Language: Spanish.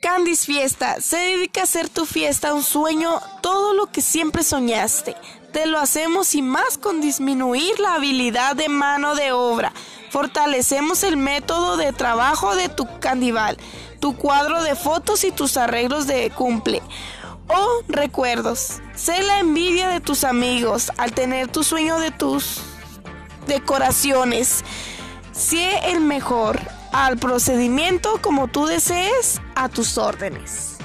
Candy's Fiesta se dedica a hacer tu fiesta un sueño, todo lo que siempre soñaste. Te lo hacemos y más con disminuir la habilidad de mano de obra. Fortalecemos el método de trabajo de tu candival, tu cuadro de fotos y tus arreglos de cumple. O recuerdos. Sé la envidia de tus amigos al tener tu sueño de tus decoraciones. Sé el mejor al procedimiento como tú desees a tus órdenes.